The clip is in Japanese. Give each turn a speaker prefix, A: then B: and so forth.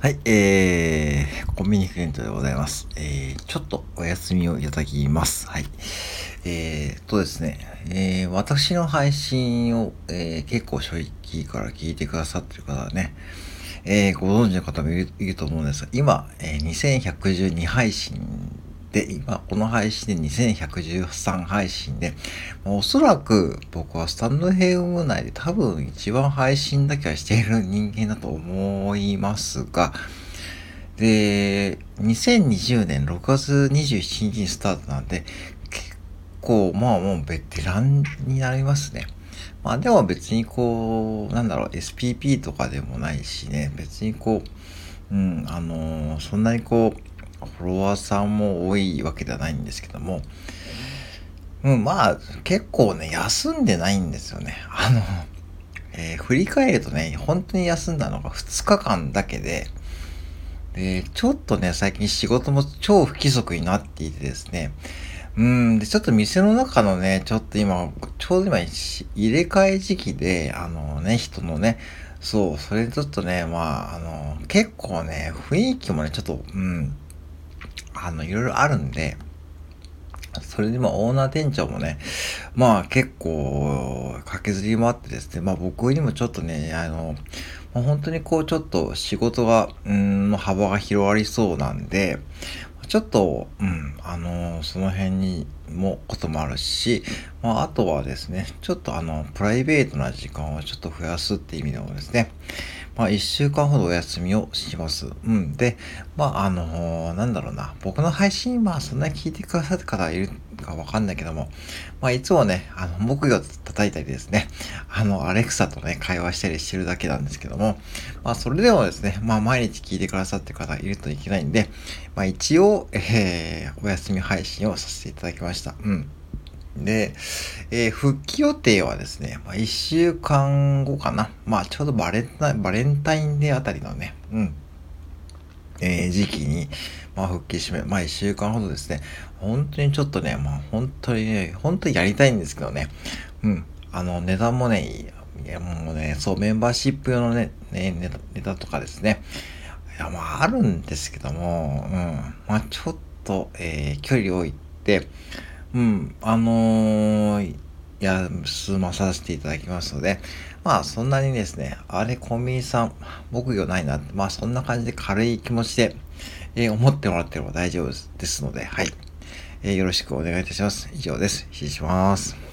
A: はい、えー、コンビニクエントでございます。えー、ちょっとお休みをいただきます。はい。えー、とですね、えー、私の配信を、えー、結構初期から聞いてくださってる方はね、えー、ご存知の方もいるいると思うんですが、今、えー、2112配信で、今、この配信で2113配信で、おそらく僕はスタンドヘイム内で多分一番配信だけはしている人間だと思いますが、で、2020年6月27日にスタートなんで、結構、まあもうベテランになりますね。まあでも別にこう、なんだろう、SPP とかでもないしね、別にこう、うん、あのー、そんなにこう、フォロワーさんも多いわけではないんですけども、うん、まあ、結構ね、休んでないんですよね。あの、えー、振り返るとね、本当に休んだのが2日間だけで、で、ちょっとね、最近仕事も超不規則になっていてですね、うん、で、ちょっと店の中のね、ちょっと今、ちょうど今、入れ替え時期で、あのね、人のね、そう、それちょっとね、まあ、あの、結構ね、雰囲気もね、ちょっと、うん、あの、いろいろあるんで、それでまあオーナー店長もね、まあ結構駆けずりもあってですね、まあ僕にもちょっとね、あの、まあ、本当にこうちょっと仕事が、うん、幅が広がりそうなんで、ちょっと、うん、あの、その辺にもこともあるし、まああとはですね、ちょっとあの、プライベートな時間をちょっと増やすって意味でもですね、まあ、一週間ほどお休みをします。うん。で、まあ、あのー、なんだろうな。僕の配信、まあ、そんなに聞いてくださる方いるかわかんないけども、まあ、いつもね、あの、木魚叩いたりですね、あの、アレクサとね、会話したりしてるだけなんですけども、まあ、それでもですね、まあ、毎日聞いてくださってる方いるといけないんで、まあ、一応、えー、お休み配信をさせていただきました。うん。で、えー、復帰予定はですね、まあ、1週間後かな。まあ、ちょうどバレンタイン、バレンタインデーあたりのね、うん、えー、時期に、まあ、復帰しめ、まあ、1週間ほどですね、本当にちょっとね、まあ、本当にね、本当にやりたいんですけどね、うん、あの、値段もね、いや、もうね、そう、メンバーシップ用のね、ねネタネタとかですね、いや、まあ、あるんですけども、うん、まあ、ちょっと、えー、距離を置いて、うん、あのー、休まさせていただきますので、まあそんなにですね、あれコンビニさん、木魚ないなって、まあそんな感じで軽い気持ちで、えー、思ってもらってれば大丈夫ですので、はい。えー、よろしくお願いいたします。以上です。失礼します。